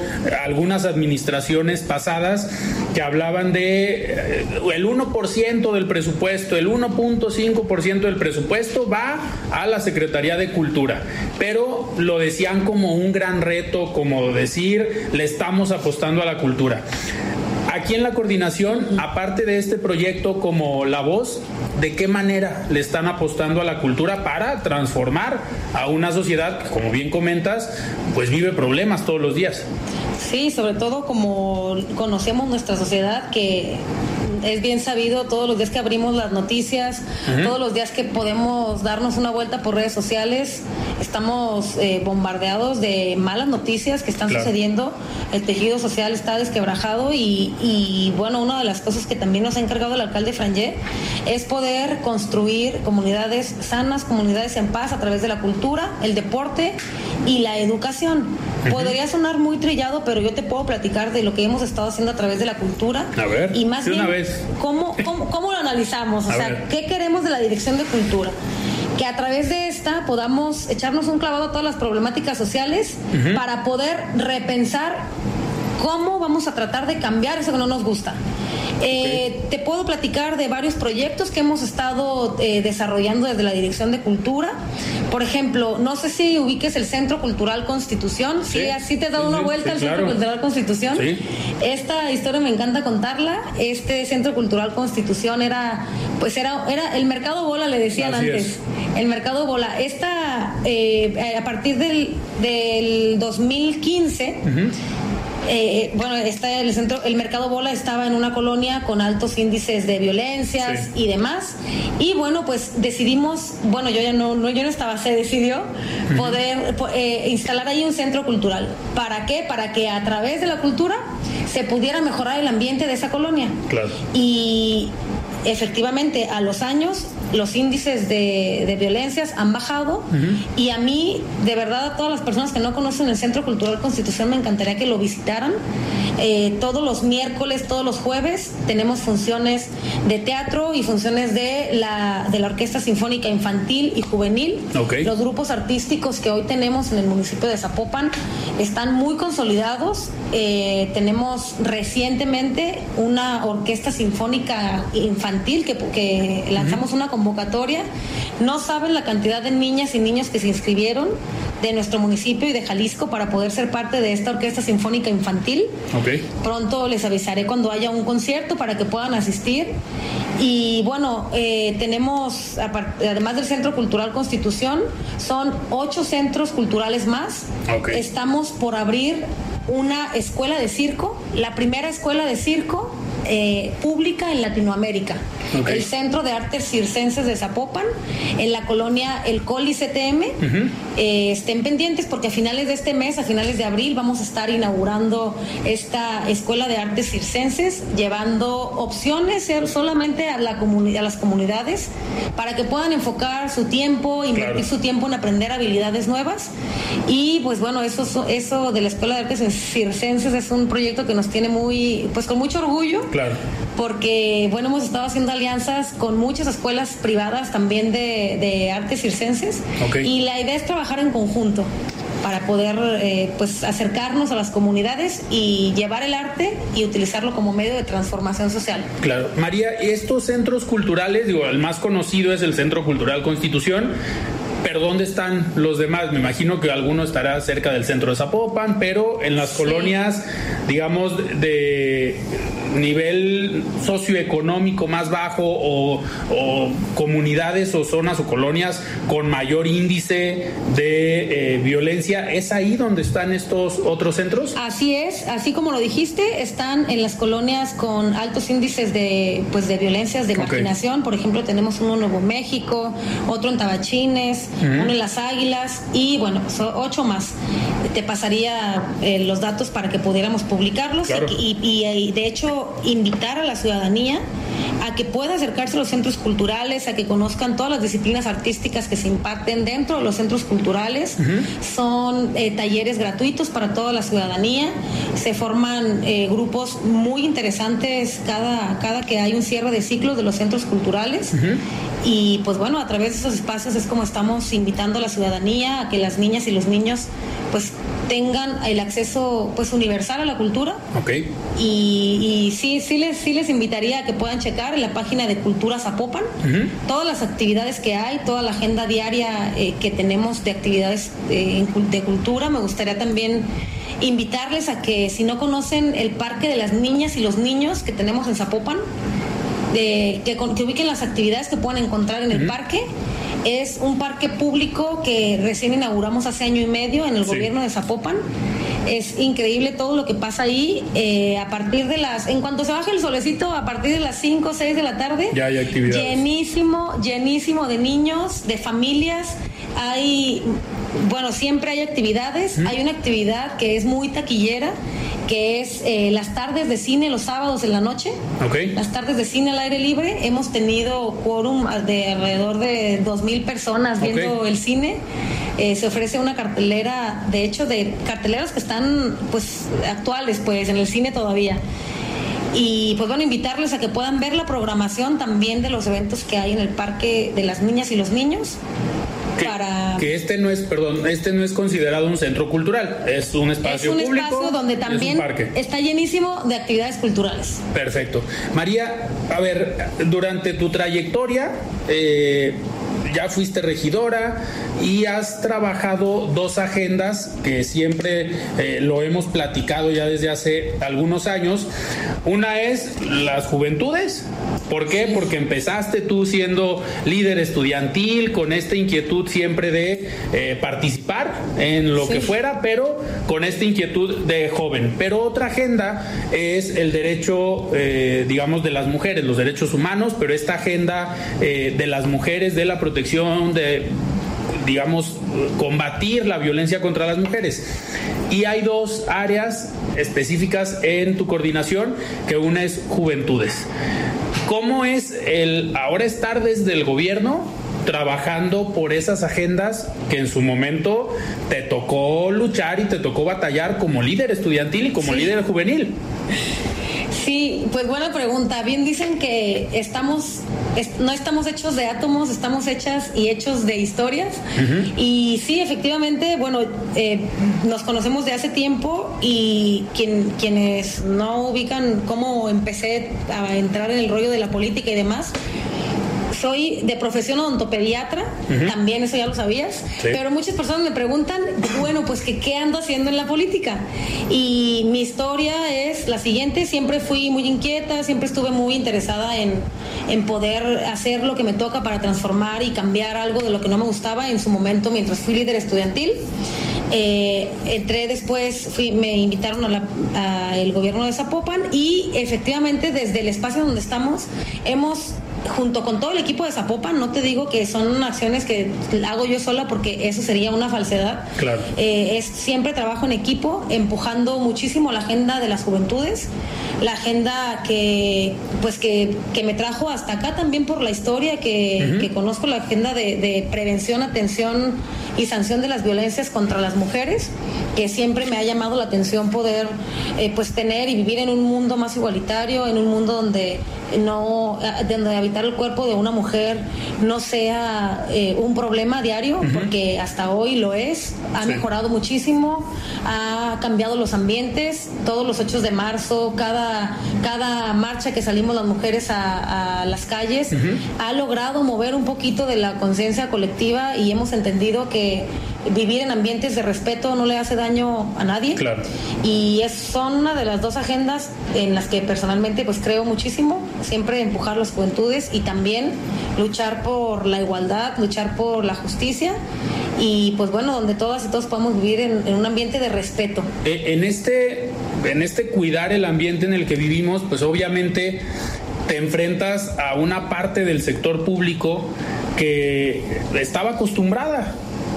algunas administraciones pasadas que hablaban de eh, el 1% del presupuesto, el 1.5% del presupuesto va a la Secretaría de Cultura, pero lo decían como un gran reto, como decir, le estamos apostando a la cultura. Aquí en la coordinación, aparte de este proyecto como La Voz, ¿de qué manera le están apostando a la cultura para transformar a una sociedad que, como bien comentas, pues vive problemas todos los días? Sí, sobre todo como conocemos nuestra sociedad que es bien sabido todos los días que abrimos las noticias, todos los días que podemos darnos una vuelta por redes sociales, estamos eh, bombardeados de malas noticias que están sucediendo, el tejido social está desquebrajado y, bueno, una de las cosas que también nos ha encargado el alcalde Frangé es poder construir comunidades sanas, comunidades en paz a través de la cultura, el deporte y la educación. Podría sonar muy trillado, pero yo te puedo platicar de lo que hemos estado haciendo a través de la cultura. A ver, y más bien, ¿cómo, cómo, lo analizamos? O sea, ¿qué queremos de la Dirección de Cultura? que a través de esta podamos echarnos un clavado a todas las problemáticas sociales para poder repensar cómo vamos a tratar de cambiar eso que no nos gusta. Eh, te puedo platicar de varios proyectos que hemos estado eh, desarrollando desde la Dirección de Cultura. Por ejemplo, no sé si ubiques el Centro Cultural Constitución. Sí, así te he dado una vuelta al Centro Cultural Constitución. Esta historia me encanta contarla. Este Centro Cultural Constitución era, pues era, era el mercado bola, le decían antes. El mercado bola. Esta, eh, a partir del, del 2015, eh, bueno, está el centro, el mercado bola estaba en una colonia con altos índices de violencias y demás. Y bueno, pues decidimos, bueno, yo ya no, no yo no estaba, se decidió poder eh, instalar ahí un centro cultural. ¿Para qué? Para que a través de la cultura se pudiera mejorar el ambiente de esa colonia. Claro. Y efectivamente a los años los índices de, violencias han bajado y a mí, de verdad, a todas las personas que no conocen el Centro Cultural Constitución, me encantaría que lo visitaran. Eh, todos los miércoles, todos los jueves, tenemos funciones de teatro y funciones de la, de la Orquesta Sinfónica Infantil y Juvenil. Los grupos artísticos que hoy tenemos en el municipio de Zapopan están muy consolidados. Eh, tenemos recientemente una orquesta sinfónica infantil que, que lanzamos una convocatoria. No saben la cantidad de niñas y niños que se inscribieron de nuestro municipio y de Jalisco para poder ser parte de esta orquesta sinfónica infantil. Pronto les avisaré cuando haya un concierto para que puedan asistir. Y bueno, eh, tenemos, además del Centro Cultural Constitución, son ocho centros culturales más. Estamos por abrir una escuela de circo, la primera escuela de circo eh, pública en Latinoamérica. El Centro de Artes Circenses de Zapopan, en la colonia El Coli CTM. Eh, estén pendientes porque a finales de este mes, a finales de abril, vamos a estar inaugurando esta Escuela de Artes Circenses, llevando opciones solamente a, la a las comunidades para que puedan enfocar su tiempo, invertir su tiempo en aprender habilidades nuevas. Y pues bueno, eso, eso de la Escuela de Artes Circenses es un proyecto que nos tiene muy, pues con mucho orgullo Claro. Porque, bueno, hemos estado haciendo alianzas con muchas escuelas privadas también de, artes circenses. Y la idea es trabajar en conjunto para poder eh, pues acercarnos a las comunidades y llevar el arte y utilizarlo como medio de transformación social. Claro, María, estos centros culturales, digo, el más conocido es el Centro Cultural Constitución, pero ¿dónde están los demás? Me imagino que alguno estará cerca del centro de Zapopan, pero en las colonias, digamos, de nivel socioeconómico más bajo o, comunidades o zonas o colonias con mayor índice de eh, violencia, ¿es ahí donde están estos otros centros? Así es, así como lo dijiste, están en las colonias con altos índices de, pues, de violencias, de marginación. Por ejemplo, tenemos uno en Nuevo México, otro en Tabachines, uno en Las Águilas y bueno, ocho más. Te pasaría eh, los datos para que pudiéramos publicarlos y, de hecho invitar a la ciudadanía a que pueda acercarse a los centros culturales, a que conozcan todas las disciplinas artísticas que se imparten dentro de los centros culturales. Son eh, talleres gratuitos para toda la ciudadanía. Se forman eh, grupos muy interesantes cada, cada que hay un cierre de ciclos de los centros culturales. Y pues bueno, a través de esos espacios es como estamos invitando a la ciudadanía a que las niñas y los niños pues tengan el acceso pues universal a la cultura. Ok. Y, y sí, sí les, sí les invitaría a que puedan checar en la página de Cultura Zapopan todas las actividades que hay, toda la agenda diaria eh, que tenemos de actividades eh, de cultura. Me gustaría también invitarles a que si no conocen el Parque de las Niñas y los Niños que tenemos en Zapopan, de, que, con- que ubiquen las actividades que pueden encontrar en el parque. Es un parque público que recién inauguramos hace año y medio en el Sí. gobierno de Zapopan. Es increíble todo lo que pasa ahí. eh, a partir de las, en cuanto se baja el solecito, a partir de las 5 o 6 de la tarde, Ya hay actividades. llenísimo, llenísimo de niños, de familias. Hay, bueno, siempre hay actividades. Hay una actividad que es muy taquillera, que es eh, las tardes de cine los sábados en la noche. Ok. Las tardes de cine al aire libre. Hemos tenido quórum de alrededor de 2.000 personas viendo el cine. Eh, se ofrece una cartelera, de hecho, de carteleras que están pues actuales pues en el cine todavía. Y pues bueno, invitarles a que puedan ver la programación también de los eventos que hay en el Parque de las Niñas y los Niños. Que, para que este no es, perdón, este no es considerado un centro cultural, es un es espacio un público. espacio donde es un también parque. está llenísimo de actividades culturales. Perfecto. María, a ver, durante tu trayectoria, eh, ya fuiste regidora y has trabajado dos agendas que siempre eh, lo hemos platicado ya desde hace algunos años. Una es las juventudes. ¿Por qué? Porque empezaste tú siendo líder estudiantil con esta inquietud siempre de eh, participar en lo Sí. que fuera, pero con esta inquietud de joven. Pero otra agenda es el derecho, eh, digamos, de las mujeres, los derechos humanos, pero esta agenda eh, de las mujeres, de la protección, de digamos, combatir la violencia contra las mujeres. Y hay dos áreas específicas en tu coordinación, que una es juventudes. ¿Cómo es el ahora estar desde el gobierno trabajando por esas agendas que en su momento te tocó luchar y te tocó batallar como líder estudiantil y como Sí. líder juvenil? Sí, pues buena pregunta. Bien dicen que estamos, es- no estamos hechos de átomos, estamos hechas y hechos de historias. Y sí, efectivamente, bueno, eh, nos conocemos de hace tiempo y quien, quienes no ubican cómo empecé a entrar en el rollo de la política y demás. Soy de profesión odontopediatra, también eso ya lo sabías, Sí. pero muchas personas me preguntan, bueno, pues que qué ando haciendo en la política. Y mi historia es la siguiente, siempre fui muy inquieta, siempre estuve muy interesada en, en poder hacer lo que me toca para transformar y cambiar algo de lo que no me gustaba en su momento mientras fui líder estudiantil. Eh, entré después, fui, me invitaron a el gobierno de Zapopan y efectivamente desde el espacio donde estamos hemos junto con todo el equipo de Zapopan, no te digo que son acciones que hago yo sola porque eso sería una falsedad. Claro. Eh, es siempre trabajo en equipo, empujando muchísimo la agenda de las juventudes, la agenda que pues que, que me trajo hasta acá también por la historia, que, que conozco la agenda de, de prevención, atención y sanción de las violencias contra las mujeres, que siempre me ha llamado la atención poder eh, pues tener y vivir en un mundo más igualitario, en un mundo donde no donde habitar el cuerpo de una mujer no sea eh, un problema diario, porque hasta hoy lo es, ha Sí. mejorado muchísimo, ha cambiado los ambientes, todos los 8 de marzo, cada, cada marcha que salimos las mujeres a, a las calles, ha logrado mover un poquito de la conciencia colectiva y hemos entendido que vivir en ambientes de respeto no le hace daño a nadie. Claro. Y es, son una de las dos agendas en las que personalmente pues creo muchísimo, siempre empujar las juventudes y también luchar por la igualdad, luchar por la justicia y pues bueno, donde todas y todos podamos vivir en, en un ambiente de respeto. Eh, En este, en este cuidar el ambiente en el que vivimos, pues obviamente te enfrentas a una parte del sector público que estaba acostumbrada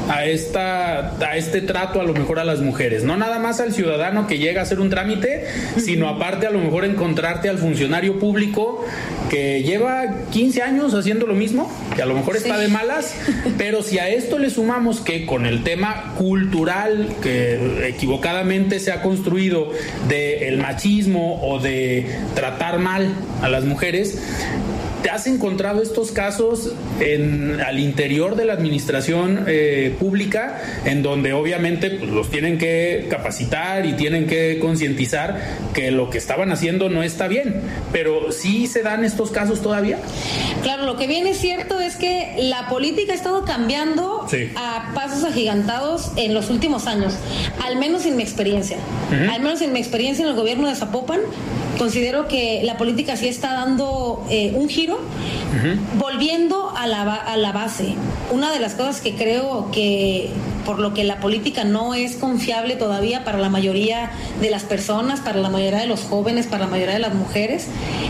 a, esta, a este trato a lo mejor a las mujeres. No nada más al ciudadano que llega a hacer un trámite, sino aparte a lo mejor encontrarte al funcionario público que lleva 15 años haciendo lo mismo, que a lo mejor está de malas, pero si a esto le sumamos que con el tema cultural que equivocadamente se ha construido del machismo o de tratar mal a las mujeres, ¿Te has encontrado estos casos en, al interior de la administración eh, pública, en donde obviamente pues, los tienen que capacitar y tienen que concientizar que lo que estaban haciendo no está bien? Pero sí se dan estos casos todavía. Claro, lo que viene es cierto es que la política ha estado cambiando a pasos agigantados en los últimos años, al menos en mi experiencia. Al menos en mi experiencia en el gobierno de Zapopan, considero que la política sí está dando eh, un giro, volviendo a la, a la base. Una de las cosas que creo que por lo que la política no es confiable todavía para la mayoría de las personas, para la mayoría de los jóvenes, para la mayoría de las mujeres,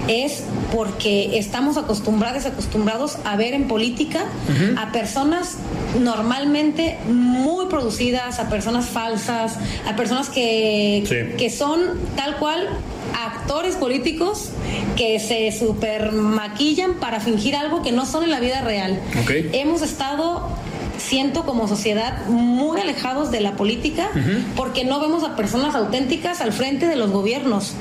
es porque estamos acostumbrados, acostumbrados a ver en política a personas normalmente muy producidas, a personas falsas, a personas que, que son tal cual actores políticos que se super maquillan para fingir algo que no son en la vida real. Hemos estado siento como sociedad muy alejados de la política porque no vemos a personas auténticas al frente de los gobiernos.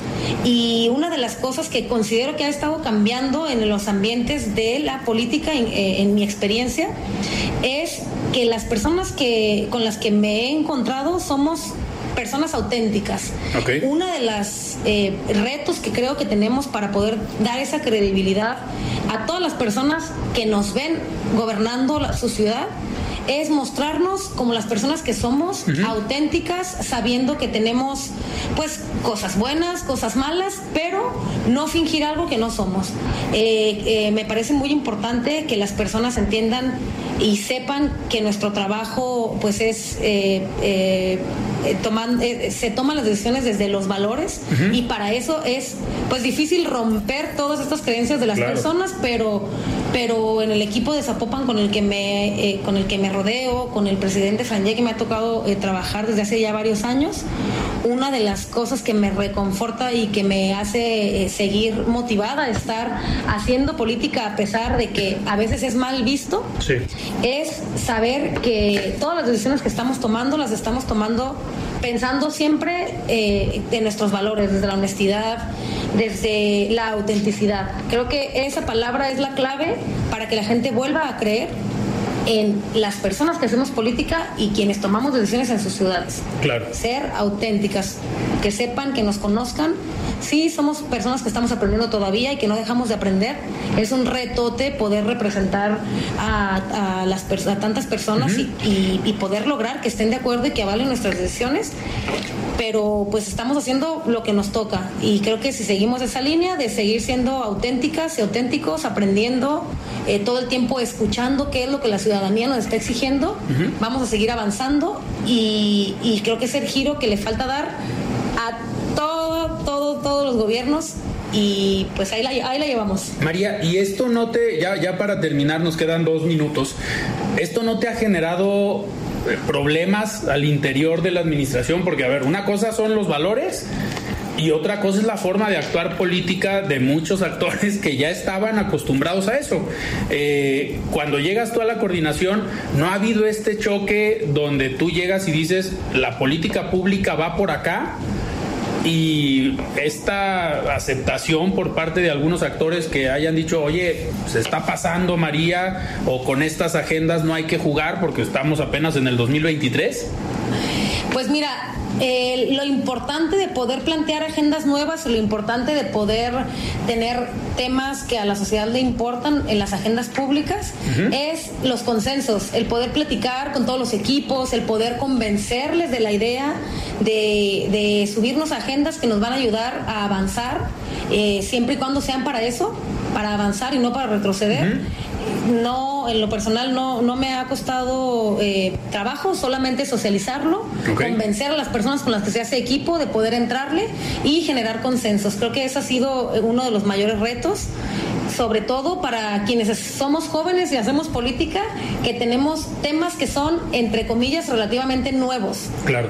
Y una de las cosas que considero que ha estado cambiando en los ambientes de la política, en, eh, mi experiencia, es que las personas que, con las que me he encontrado somos personas auténticas. Una de las eh, retos que creo que tenemos para poder dar esa credibilidad a todas las personas que nos ven gobernando su ciudad es mostrarnos como las personas que somos, auténticas, sabiendo que tenemos pues cosas buenas, cosas malas, pero no fingir algo que no somos. Eh, eh, me parece muy importante que las personas entiendan y sepan que nuestro trabajo pues es eh, se toman las decisiones desde los valores y para eso es pues difícil romper todas estas creencias de las personas pero pero en el equipo de Zapopan con el que me con el que me rodeo, con el presidente Franje que me ha tocado eh, trabajar desde hace ya varios años, una de las cosas que me reconforta y que me hace eh, seguir motivada a estar haciendo política a pesar de que a veces es mal visto, es saber que todas las decisiones que estamos tomando las estamos tomando pensando siempre eh, en nuestros valores, desde la honestidad, desde la autenticidad. Creo que esa palabra es la clave para que la gente vuelva a creer en las personas que hacemos política y quienes tomamos decisiones en sus ciudades. Claro. Ser auténticas, que sepan, que nos conozcan. Sí, somos personas que estamos aprendiendo todavía y que no dejamos de aprender. Es un retote poder representar a, las, a tantas personas y, y poder lograr que estén de acuerdo y que avalen nuestras decisiones pero pues estamos haciendo lo que nos toca y creo que si seguimos esa línea de seguir siendo auténticas y auténticos, aprendiendo eh, todo el tiempo, escuchando qué es lo que la ciudadanía nos está exigiendo, vamos a seguir avanzando y, creo que es el giro que le falta dar a todo, todo, todos los gobiernos y pues ahí la, ahí la llevamos. María, y esto no te, ya, ya para terminar nos quedan dos minutos, ¿esto no te ha generado eh, problemas al interior de la administración, porque a ver, una cosa son los valores y otra cosa es la forma de actuar política de muchos actores que ya estaban acostumbrados a eso. Eh, cuando llegas tú a la coordinación, no ha habido este choque donde tú llegas y dices, la política pública va por acá y esta aceptación por parte de algunos actores que hayan dicho, oye, se está pasando María o con estas agendas no hay que jugar porque estamos apenas en el 2023? Pues mira, eh, lo importante de poder plantear agendas nuevas, lo importante de poder tener temas que a la sociedad le importan en las agendas públicas es los consensos, el poder platicar con todos los equipos, el poder convencerles de la idea de, subirnos a agendas que nos van a ayudar a avanzar, eh, siempre y cuando sean para eso, para avanzar y no para retroceder no, en lo personal no, no me ha costado eh, trabajo, solamente socializarlo, convencer a las personas con las que se hace equipo de poder entrarle y generar consensos. Creo que ese ha sido uno de los mayores retos sobre todo para quienes somos jóvenes y hacemos política, que tenemos temas que son, entre comillas, relativamente nuevos. Claro.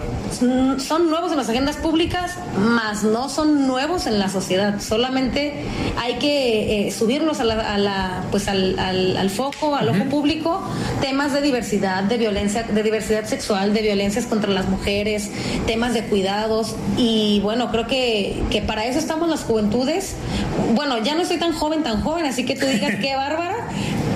Son nuevos en las agendas públicas, más no son nuevos en la sociedad. Solamente hay que eh, subirnos a la, pues al, al, foco, al ojo público, temas de diversidad, de violencia, de diversidad sexual, de violencias contra las mujeres, temas de cuidados. Y bueno, creo que, que para eso estamos las juventudes. Bueno, ya no soy tan joven, tan joven, así que tú digas qué bárbara.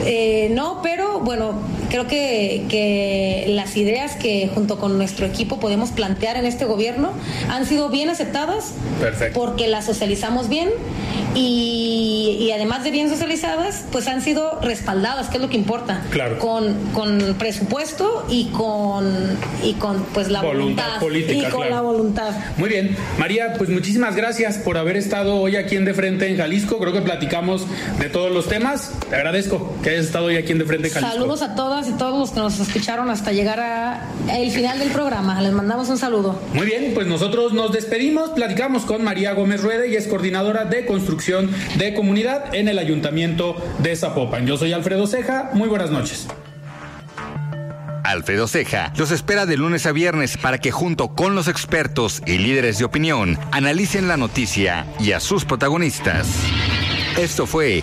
Eh, no, pero bueno, creo que, que, las ideas que junto con nuestro equipo podemos plantear en este gobierno han sido bien aceptadas Perfecto. porque las socializamos bien y, y, además de bien socializadas, pues han sido respaldadas, que es lo que importa. Claro. Con, con presupuesto y con, y con pues la voluntad. política, y con la voluntad. Muy bien. María, pues muchísimas gracias por haber estado hoy aquí en De Frente en Jalisco. Creo que platicamos de todos los temas. Te agradezco que hayas estado hoy aquí en De Frente en Jalisco. Saludos a todas y todos los que nos escucharon hasta llegar a el final del programa. Les mandamos un saludo. Muy bien, pues nosotros nos despedimos. Platicamos con María Gómez Rueda y es coordinadora de construcción de comunidad en el Ayuntamiento de Zapopan. Yo soy Alfredo Ceja, muy buenas noches. Alfredo Ceja los espera de lunes a viernes para que junto con los expertos y líderes de opinión analicen la noticia y a sus protagonistas. Esto fue